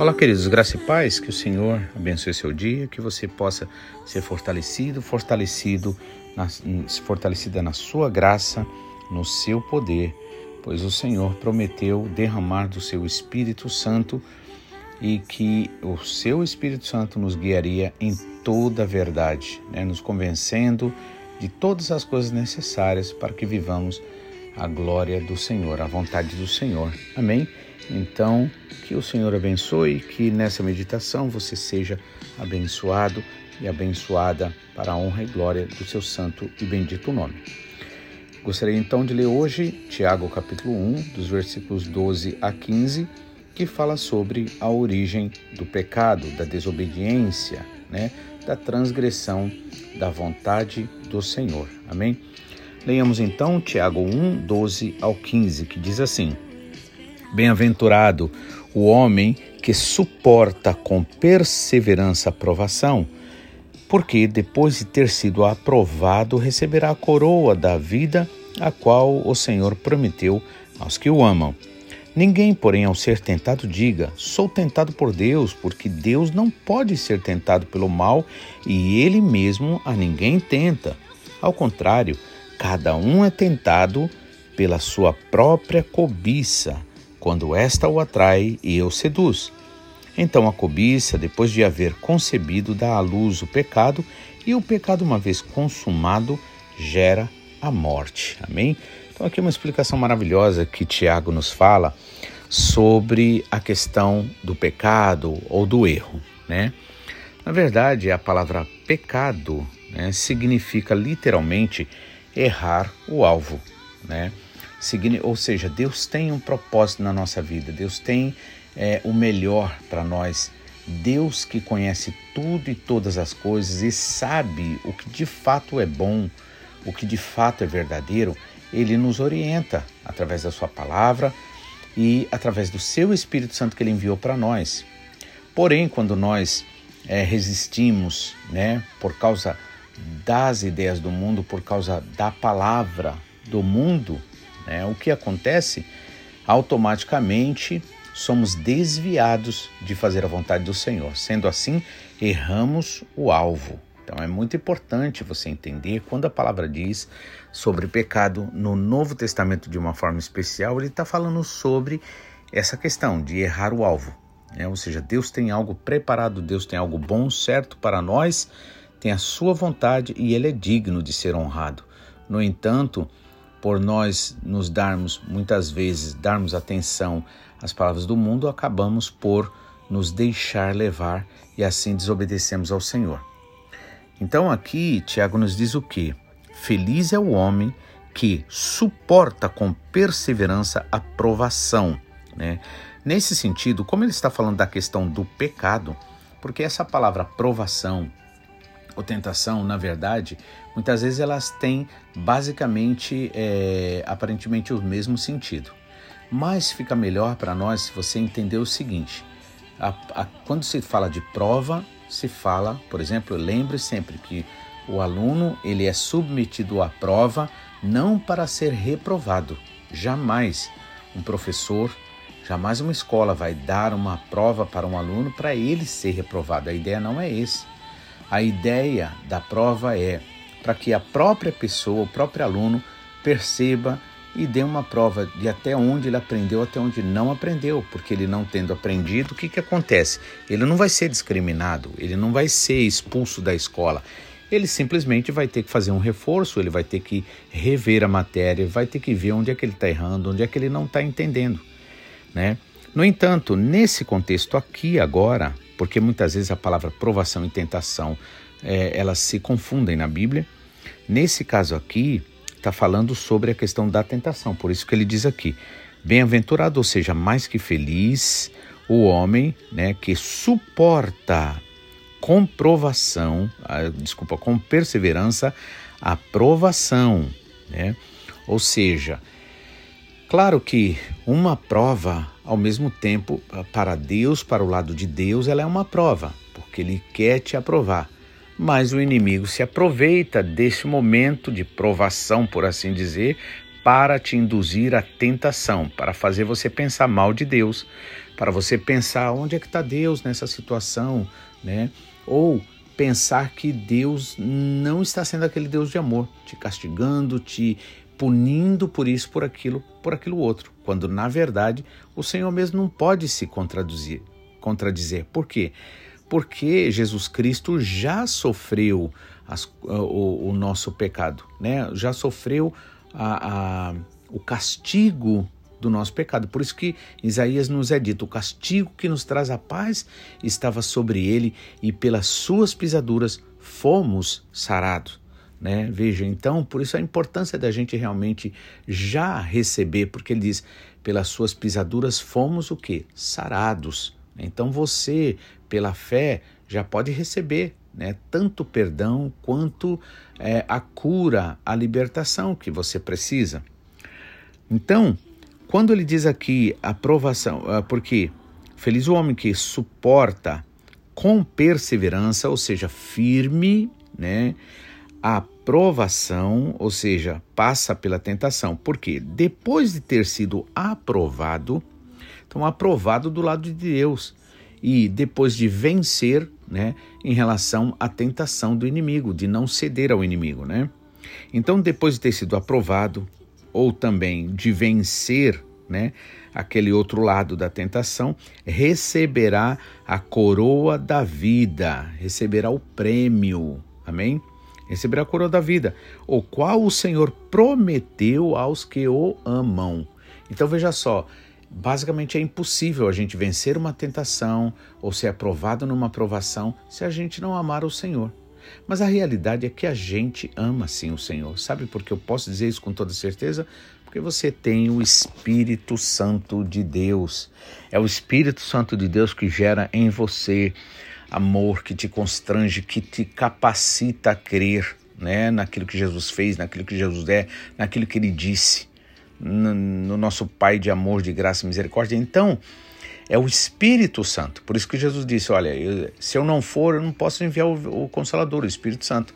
Olá, queridos, graça e paz, que o Senhor abençoe seu dia, que você possa ser fortalecido, fortalecido, na, fortalecida na sua graça, no seu poder, pois o Senhor prometeu derramar do seu Espírito Santo e que o seu Espírito Santo nos guiaria em toda a verdade, né? nos convencendo de todas as coisas necessárias para que vivamos a glória do Senhor, a vontade do Senhor. Amém? Então, que o Senhor abençoe, que nessa meditação você seja abençoado e abençoada para a honra e glória do seu santo e bendito nome. Gostaria então de ler hoje Tiago capítulo 1, dos versículos 12 a 15, que fala sobre a origem do pecado, da desobediência, né, da transgressão da vontade do Senhor. Amém? Leiamos então Tiago 1, 12 ao 15, que diz assim: Bem-aventurado o homem que suporta com perseverança a provação, porque depois de ter sido aprovado receberá a coroa da vida, a qual o Senhor prometeu aos que o amam. Ninguém, porém, ao ser tentado, diga: Sou tentado por Deus, porque Deus não pode ser tentado pelo mal e ele mesmo a ninguém tenta. Ao contrário, cada um é tentado pela sua própria cobiça, quando esta o atrai e o seduz. Então a cobiça, depois de haver concebido, dá à luz o pecado, e o pecado, uma vez consumado, gera a morte. Amém? Então, aqui uma explicação maravilhosa que Tiago nos fala sobre a questão do pecado ou do erro, né? Na verdade, a palavra pecado né, significa literalmente errar o alvo, né? Ou seja, Deus tem um propósito na nossa vida, Deus tem é, o melhor para nós. Deus que conhece tudo e todas as coisas e sabe o que de fato é bom, o que de fato é verdadeiro, ele nos orienta através da sua palavra e através do seu Espírito Santo que ele enviou para nós. Porém, quando nós é, resistimos, né, por causa das ideias do mundo, por causa da palavra do mundo, né, o que acontece? Automaticamente somos desviados de fazer a vontade do Senhor. Sendo assim, erramos o alvo. Então é muito importante você entender quando a palavra diz sobre pecado no Novo Testamento de uma forma especial, ele está falando sobre essa questão de errar o alvo. Né? Ou seja, Deus tem algo preparado, Deus tem algo bom, certo para nós, tem a sua vontade e ele é digno de ser honrado. No entanto, por nós nos darmos muitas vezes darmos atenção às palavras do mundo, acabamos por nos deixar levar e assim desobedecemos ao Senhor. Então aqui Tiago nos diz o que? Feliz é o homem que suporta com perseverança a provação. Né? Nesse sentido, como ele está falando da questão do pecado, porque essa palavra provação ou tentação, na verdade, muitas vezes elas têm basicamente, é, aparentemente, o mesmo sentido. Mas fica melhor para nós se você entender o seguinte: a, a, quando se fala de prova, se fala, por exemplo, lembre sempre que o aluno ele é submetido à prova não para ser reprovado. Jamais um professor, jamais uma escola vai dar uma prova para um aluno para ele ser reprovado. A ideia não é esse. A ideia da prova é para que a própria pessoa, o próprio aluno perceba e dê uma prova de até onde ele aprendeu, até onde não aprendeu, porque ele não tendo aprendido, o que, que acontece? Ele não vai ser discriminado, ele não vai ser expulso da escola. Ele simplesmente vai ter que fazer um reforço, ele vai ter que rever a matéria, vai ter que ver onde é que ele está errando, onde é que ele não está entendendo. Né? No entanto, nesse contexto aqui agora, porque muitas vezes a palavra provação e tentação é, elas se confundem na Bíblia, nesse caso aqui, está falando sobre a questão da tentação. Por isso que ele diz aqui: bem-aventurado, ou seja, mais que feliz, o homem, né, que suporta com provação, desculpa, com perseverança a provação, né? Ou seja, claro que uma prova, ao mesmo tempo, para Deus, para o lado de Deus, ela é uma prova, porque Ele quer te aprovar. Mas o inimigo se aproveita desse momento de provação, por assim dizer, para te induzir à tentação, para fazer você pensar mal de Deus, para você pensar onde é que está Deus nessa situação, né? Ou pensar que Deus não está sendo aquele Deus de amor, te castigando, te punindo por isso, por aquilo, por aquilo outro, quando na verdade o Senhor mesmo não pode se contradizer. contradizer. Por quê? Porque Jesus Cristo já sofreu as, o, o, nosso pecado, né? Já sofreu a, a, o castigo do nosso pecado. Por isso que Isaías nos é dito: o castigo que nos traz a paz estava sobre ele e pelas suas pisaduras fomos sarados. Né? Veja, então, por isso a importância da gente realmente já receber, porque ele diz: pelas suas pisaduras fomos o que? Sarados. Então você, pela fé, já pode receber né, tanto perdão quanto é, a cura, a libertação que você precisa. Então, quando ele diz aqui aprovação, ah, porque feliz o homem que suporta com perseverança, ou seja, firme, né, a ou seja, passa pela tentação. Porque depois de ter sido aprovado, então aprovado do lado de Deus e depois de vencer, né, em relação à tentação do inimigo, de não ceder ao inimigo, né? Então, depois de ter sido aprovado, ou também de vencer, né, aquele outro lado da tentação, receberá a coroa da vida, receberá o prêmio. Amém? Receberá a coroa da vida, o qual o Senhor prometeu aos que o amam. Então veja só, basicamente é impossível a gente vencer uma tentação ou ser aprovado numa provação se a gente não amar o Senhor. Mas a realidade é que a gente ama sim o Senhor. Sabe por que eu posso dizer isso com toda certeza? Porque você tem o Espírito Santo de Deus. É o Espírito Santo de Deus que gera em você amor, que te constrange, que te capacita a crer né, naquilo que Jesus fez, naquilo que Jesus é, naquilo que ele disse, no, no nosso Pai de amor, de graça e misericórdia. Então, é o Espírito Santo. Por isso que Jesus disse: Olha, eu, se eu não for, eu não posso enviar o, o, Consolador, o Espírito Santo.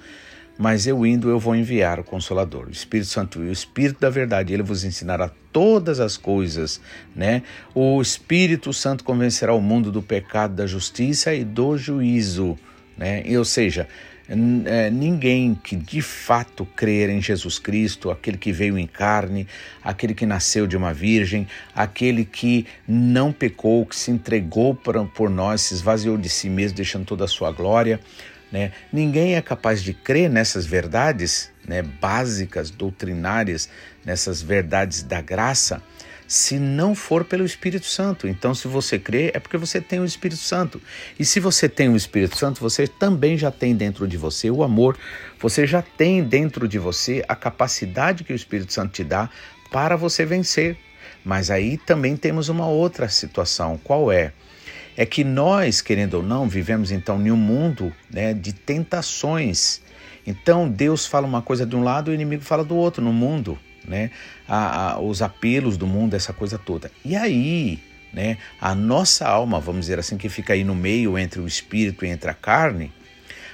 Mas eu indo, eu vou enviar o Consolador, o Espírito Santo o Espírito da verdade. Ele vos ensinará todas as coisas, né? O Espírito Santo convencerá o mundo do pecado, da justiça e do juízo, né? E, ou seja, é, ninguém que de fato crer em Jesus Cristo, aquele que veio em carne, aquele que nasceu de uma virgem, aquele que não pecou, que se entregou por nós, se esvaziou de si mesmo, deixando toda a sua glória. Né? Ninguém é capaz de crer nessas verdades né, básicas, doutrinárias, nessas verdades da graça se não for pelo Espírito Santo. Então, se você crê, é porque você tem o Espírito Santo. E se você tem o Espírito Santo, você também já tem dentro de você o amor, você já tem dentro de você a capacidade que o Espírito Santo te dá para você vencer. Mas aí também temos uma outra situação. Qual é? É que nós, querendo ou não, vivemos então em um mundo né, de tentações. Então Deus fala uma coisa de um lado e o inimigo fala do outro no mundo né? A, a, os apelos do mundo, essa coisa toda. E aí, né? A nossa alma, vamos dizer assim, que fica aí no meio entre o espírito e entre a carne,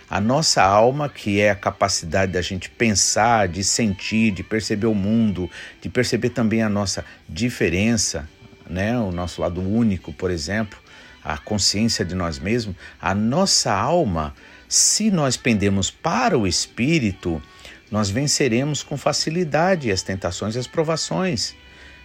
a nossa alma, que é a capacidade da gente pensar, de sentir, de perceber o mundo, de perceber também a nossa diferença, né? O nosso lado único, por exemplo, a consciência de nós mesmos, a nossa alma, se nós pendemos para o espírito, nós venceremos com facilidade as tentações e as provações.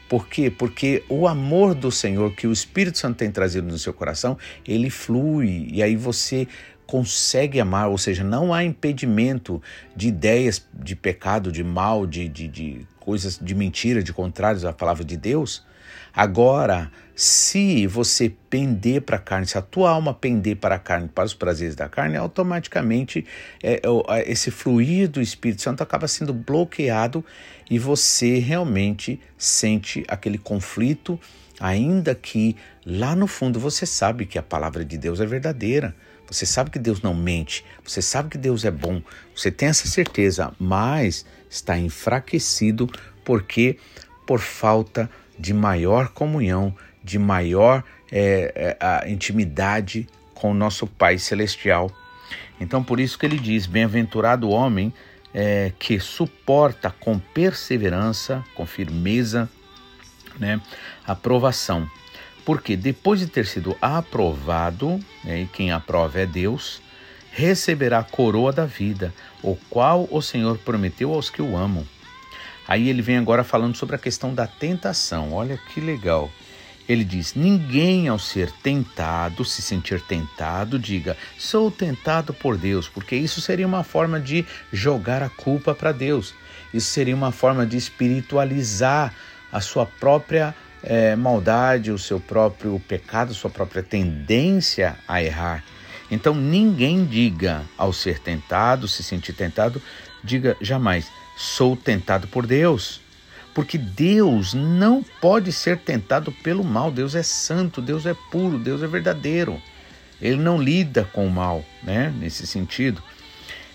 Por quê? Porque o amor do Senhor que o Espírito Santo tem trazido no seu coração, ele flui e aí você consegue amar, ou seja, não há impedimento de ideias de pecado, de mal, de, de, de coisas de mentira, de contrários à palavra de Deus. Agora, se você pender para a carne, se a tua alma pender para a carne, para os prazeres da carne, automaticamente é, é, esse fluir do Espírito Santo acaba sendo bloqueado e você realmente sente aquele conflito Ainda que lá no fundo você sabe que a palavra de Deus é verdadeira, você sabe que Deus não mente, você sabe que Deus é bom, você tem essa certeza, mas está enfraquecido porque por falta de maior comunhão, de maior é, é, intimidade com o nosso Pai Celestial. Então, por isso que ele diz: Bem-aventurado o homem é, que suporta com perseverança, com firmeza, né, a provação. Porque depois de ter sido aprovado, né, e quem aprova é Deus, receberá a coroa da vida, o qual o Senhor prometeu aos que o amam. Aí ele vem agora falando sobre a questão da tentação. Olha que legal. Ele diz: Ninguém ao ser tentado, se sentir tentado, diga, sou tentado por Deus, porque isso seria uma forma de jogar a culpa para Deus. Isso seria uma forma de espiritualizar a sua própria é, maldade, o seu próprio pecado, sua própria tendência a errar. Então ninguém diga ao ser tentado, se sentir tentado, diga jamais, sou tentado por Deus porque Deus não pode ser tentado pelo mal. Deus é santo, Deus é puro, Deus é verdadeiro. Ele não lida com o mal, né? Nesse sentido.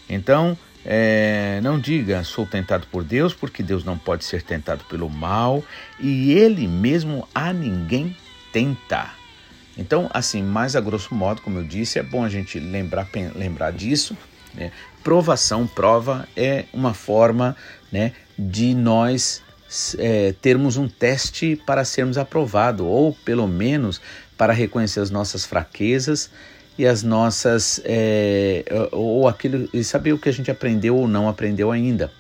Então, é, não diga sou tentado por Deus, porque Deus não pode ser tentado pelo mal e Ele mesmo a ninguém tenta. Então, assim, mais a grosso modo, como eu disse, é bom a gente lembrar, lembrar disso. Né? Provação, prova é uma forma né, de nós é, termos um teste para sermos aprovados, ou pelo menos para reconhecer as nossas fraquezas e as nossas. É, ou aquilo. e saber o que a gente aprendeu ou não aprendeu ainda.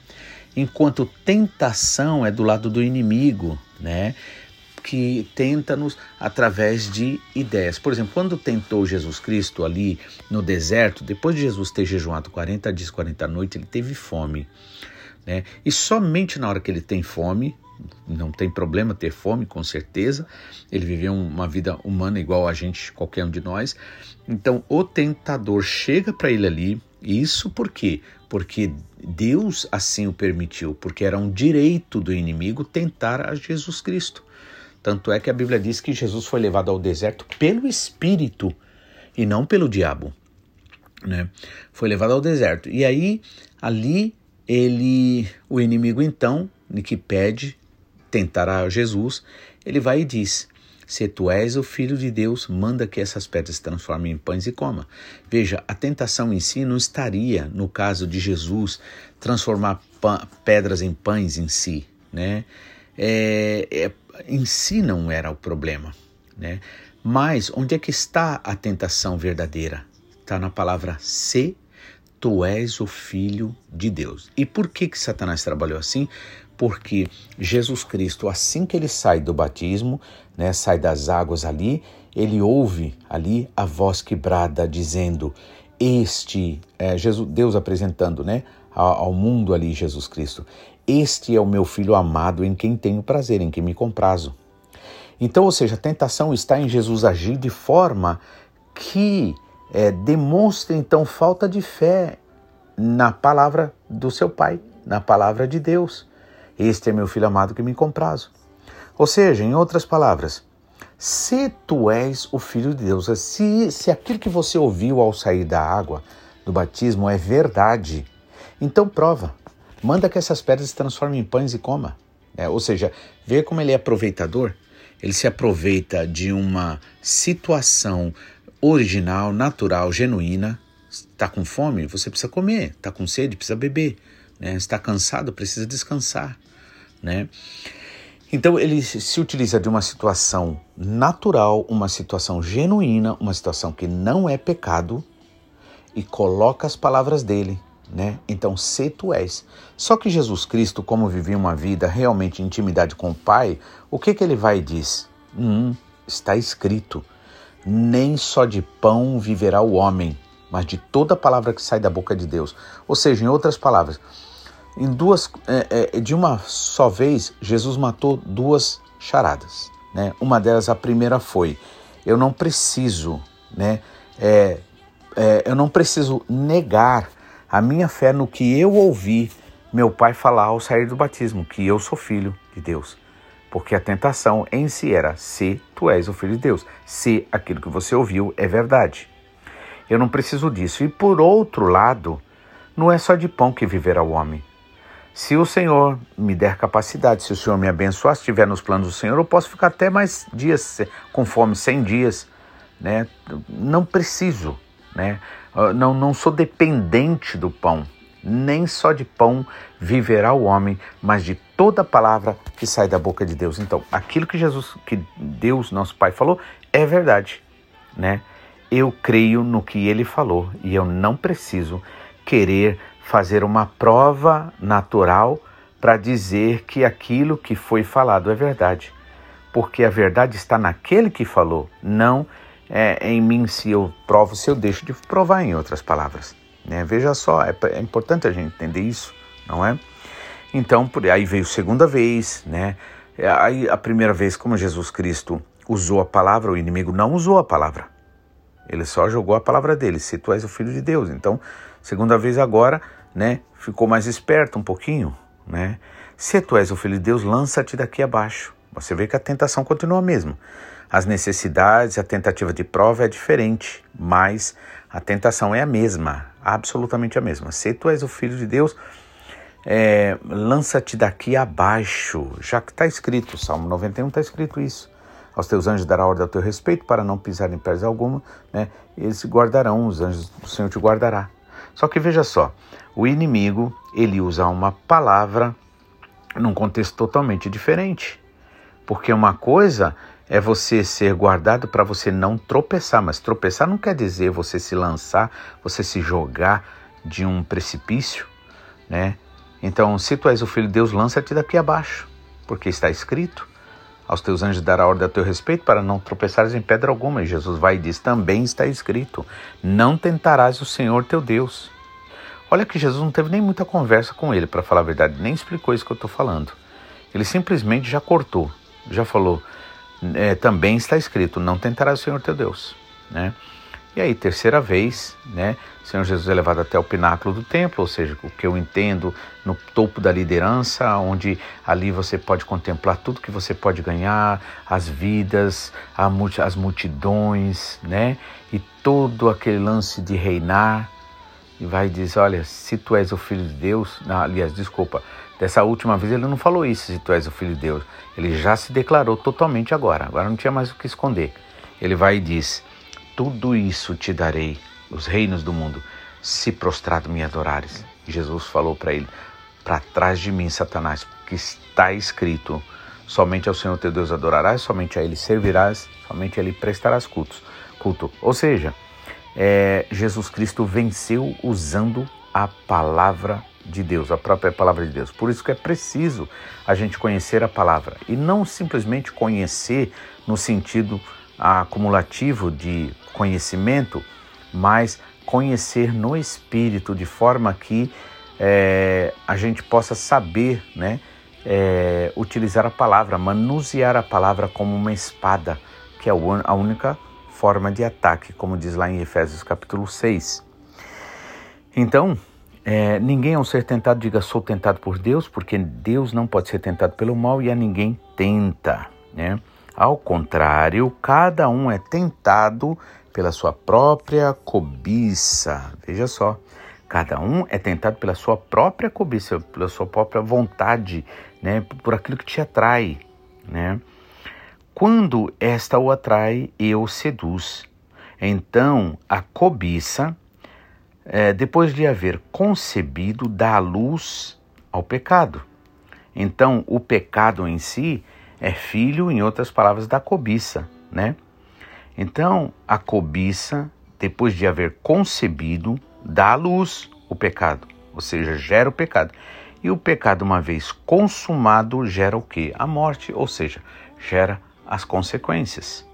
Enquanto tentação é do lado do inimigo, né? Que tenta-nos através de ideias. Por exemplo, quando tentou Jesus Cristo ali no deserto, depois de Jesus ter jejuado 40 dias, 40 noites, ele teve fome. Né? E somente na hora que ele tem fome, não tem problema ter fome, com certeza, ele viveu uma vida humana igual a gente, qualquer um de nós. Então o tentador chega para ele ali, isso por quê? Porque Deus assim o permitiu, porque era um direito do inimigo tentar a Jesus Cristo. Tanto é que a Bíblia diz que Jesus foi levado ao deserto pelo Espírito e não pelo diabo. Né? Foi levado ao deserto. E aí, ali ele, o inimigo então, que pede, tentará Jesus, ele vai e diz: Se tu és o filho de Deus, manda que essas pedras se transformem em pães e coma. Veja, a tentação em si não estaria, no caso de Jesus, transformar pedras em pães em si, né? É, é, em si não era o problema, né? Mas onde é que está a tentação verdadeira? Está na palavra se tu és o filho de Deus. E por que que Satanás trabalhou assim? Porque Jesus Cristo, assim que ele sai do batismo, né, sai das águas ali, ele ouve ali a voz quebrada dizendo: Este, é, Jesus, Deus apresentando, né, ao, mundo ali Jesus Cristo. Este é o meu filho amado, em quem tenho prazer, em quem me comprazo. Então, ou seja, a tentação está em Jesus agir de forma que é, demonstra então falta de fé na palavra do seu Pai, na palavra de Deus. Este é meu filho amado que me comprazo. Ou seja, em outras palavras, se tu és o filho de Deus, se, se aquilo que você ouviu ao sair da água do batismo é verdade, então prova. Manda que essas pedras se transformem em pães e coma. É, ou seja, vê como ele é aproveitador. Ele se aproveita de uma situação original, natural, genuína. Está com fome? Você precisa comer. Está com sede? Precisa beber. Né? Está cansado? Precisa descansar. Né? Então ele se utiliza de uma situação natural, uma situação genuína, uma situação que não é pecado e coloca as palavras dele, né? Então, se tu és. Só que Jesus Cristo, como vivia uma vida realmente em intimidade com o Pai, o que que ele vai e diz? Hum, está escrito nem só de pão viverá o homem, mas de toda palavra que sai da boca de Deus. Ou seja, em outras palavras, em duas, é, é, de uma só vez, Jesus matou duas charadas. Né? Uma delas, a primeira foi: eu não preciso, né? É, é, eu não preciso negar a minha fé no que eu ouvi meu pai falar ao sair do batismo, que eu sou filho de Deus. Porque a tentação em si era: se tu és o filho de Deus, se aquilo que você ouviu é verdade. Eu não preciso disso. E por outro lado, não é só de pão que viverá o homem. Se o Senhor me der capacidade, se o Senhor me abençoar, se estiver nos planos do Senhor, eu posso ficar até mais dias com fome, 100 dias, né? Não preciso, né? Ah, não, não sou dependente do pão. Nem só de pão viverá o homem, mas de toda palavra que sai da boca de Deus. Então, aquilo que Jesus, que Deus, nosso Pai, falou, é verdade, né? Eu creio no que Ele falou e eu não preciso querer fazer uma prova natural para dizer que aquilo que foi falado é verdade. Porque a verdade está naquele que falou, não é, em mim se eu provo, se eu deixo de provar, em outras palavras. Né? Veja só, é, é, importante a gente entender isso, não é? Então, por aí veio segunda vez, né? Aí a primeira vez, como Jesus Cristo usou a palavra, o inimigo não usou a palavra. Ele só jogou a palavra dele, se tu és o filho de Deus. Então, segunda vez agora, né? Ficou mais esperto um pouquinho, né? Se tu és o filho de Deus, lança-te daqui abaixo. Você vê que a tentação continua a mesma. As necessidades, a tentativa de prova é diferente, mas a tentação é a mesma, absolutamente a mesma. Se tu és o filho de Deus, é, lança-te daqui abaixo, já que está escrito, Salmo 91 está escrito isso. Aos teus anjos dará ordem ao teu respeito para não pisar em pés alguma, né? Eles guardarão, os anjos do Senhor te guardará. Só que veja só, o inimigo ele usa uma palavra num contexto totalmente diferente. Porque uma coisa é você ser guardado para você não tropeçar, mas tropeçar não quer dizer você se lançar, você se jogar de um precipício, né? Então, se tu és o filho de Deus, lança-te daqui abaixo, porque está escrito: aos teus anjos dará ordem a teu respeito para não tropeçares em pedra alguma. E Jesus vai e diz: também está escrito: não tentarás o Senhor teu Deus. Olha que Jesus não teve nem muita conversa com ele, para falar a verdade, nem explicou isso que eu estou falando. Ele simplesmente já cortou, já falou: é, também está escrito: não tentarás o Senhor teu Deus. Né? E aí, terceira vez, né, Senhor Jesus é levado até o pináculo do templo, ou seja, o que eu entendo no topo da liderança, onde ali você pode contemplar tudo que você pode ganhar, as vidas, as multidões, né, e todo aquele lance de reinar. E vai dizer: Olha, se tu és o filho de Deus, aliás, desculpa, dessa última vez ele não falou isso, se tu és o filho de Deus. Ele já se declarou totalmente agora, agora não tinha mais o que esconder. Ele vai e diz tudo isso te darei, os reinos do mundo, se prostrado me adorares. Jesus falou para ele: Para trás de mim, Satanás, porque está escrito: somente ao Senhor teu Deus adorarás, somente a Ele servirás, somente a Ele prestarás cultos, culto. Ou seja, é, Jesus Cristo venceu usando a palavra de Deus, a própria palavra de Deus. Por isso que é preciso a gente conhecer a palavra e não simplesmente conhecer no sentido acumulativo de conhecimento, mas conhecer no espírito, de forma que é, a gente possa saber, né, é, utilizar a palavra, manusear a palavra como uma espada, que é a única forma de ataque, como diz lá em Efésios capítulo 6. Então, é, ninguém ao ser tentado diga sou tentado por Deus, porque Deus não pode ser tentado pelo mal e a ninguém tenta, né? Ao contrário, cada um é tentado pela sua própria cobiça. Veja só, cada um é tentado pela sua própria cobiça, pela sua própria vontade, né, por aquilo que te atrai, né? Quando esta o atrai e o seduz, então a cobiça, é, depois de haver concebido, dá luz ao pecado. Então o pecado em si é filho, em outras palavras, da cobiça, né? Então, a cobiça, depois de haver concebido, dá à luz o pecado, ou seja, gera o pecado. E o pecado, uma vez consumado, gera o quê? A morte, ou seja, gera as consequências.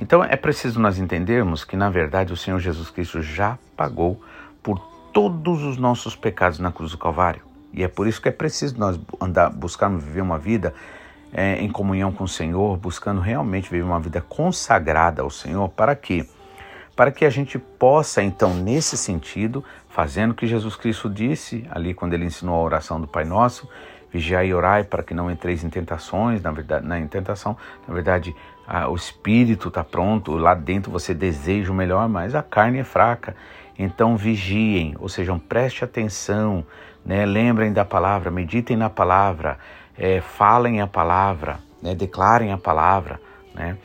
Então é preciso nós entendermos que, na verdade, o Senhor Jesus Cristo já pagou por todos os nossos pecados na cruz do Calvário. E é por isso que é preciso nós andar, buscarmos viver uma vida é, em comunhão com o Senhor, buscando realmente viver uma vida consagrada ao Senhor, para quê? Para que a gente possa, então, nesse sentido, fazendo o que Jesus Cristo disse ali quando ele ensinou a oração do Pai Nosso, vigiai e orai para que não entreis em tentações, na verdade, na tentação, na verdade, a, o espírito está pronto, lá dentro você deseja o melhor, mas a carne é fraca. Então vigiem, ou seja, preste atenção, né? lembrem da palavra, meditem na palavra, é, falem a palavra, né? declarem a palavra. Né?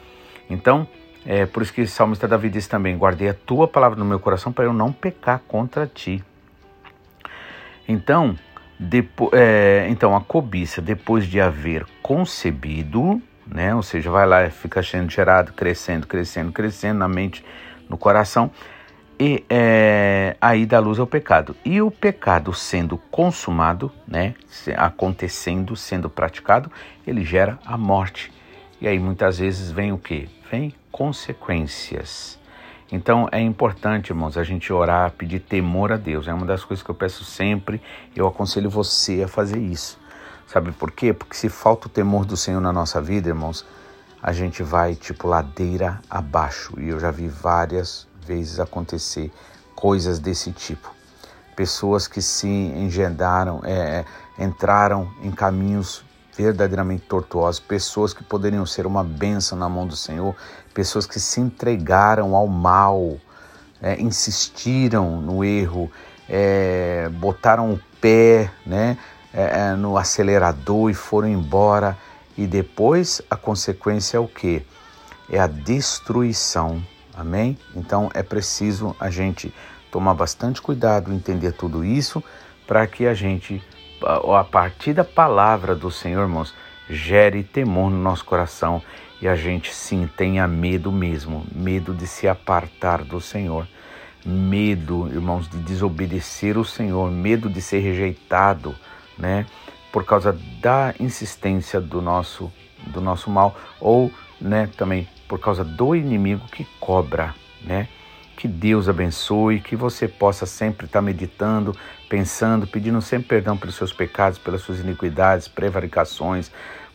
Então, é por isso que o salmista Davi diz também: Guardei a tua palavra no meu coração para eu não pecar contra ti. Então, depo, é, então a cobiça, depois de haver concebido, né? ou seja, vai lá fica sendo gerado, crescendo, crescendo, crescendo na mente, no coração, e é, aí dá luz ao pecado. E o pecado sendo consumado, né, acontecendo, sendo praticado, ele gera a morte. E aí muitas vezes vem o que? Vem consequências. Então é importante, irmãos, a gente orar, pedir temor a Deus. É uma das coisas que eu peço sempre. Eu aconselho você a fazer isso. Sabe por quê? Porque se falta o temor do Senhor na nossa vida, irmãos, a gente vai tipo ladeira abaixo. E eu já vi várias vezes acontecer coisas desse tipo. Pessoas que se engendaram, é, é, entraram em caminhos verdadeiramente tortuosos, pessoas que poderiam ser uma bênção na mão do Senhor, pessoas que se entregaram ao mal, é, insistiram no erro, é, botaram o pé né, é, é no acelerador e foram embora. E depois a consequência é o que? É a destruição Amém? Então é preciso a gente tomar bastante cuidado, entender tudo isso, para que a gente, a partir da palavra do Senhor, irmãos, gere temor no nosso coração e a gente sim tenha medo mesmo, medo de se apartar do Senhor, medo, irmãos, de desobedecer o Senhor, medo de ser rejeitado, né? Por causa da insistência do nosso do nosso mal ou, né, também por causa do inimigo que cobra, né? Que Deus abençoe, que você possa sempre estar meditando, pensando, pedindo sempre perdão pelos seus pecados, pelas suas iniquidades, prevaricações.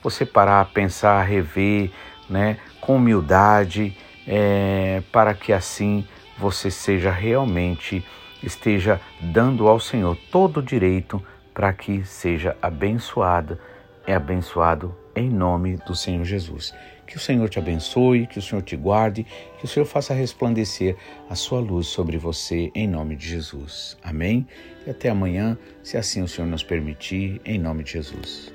Você parar, pensar, rever, né? Com humildade, é, para que assim você seja realmente esteja dando ao Senhor todo o direito para que seja abençoado, é abençoado em nome do Senhor Jesus. Que o Senhor te abençoe, que o Senhor te guarde, que o Senhor faça resplandecer a sua luz sobre você, em nome de Jesus. Amém? E até amanhã, se assim o Senhor nos permitir, em nome de Jesus.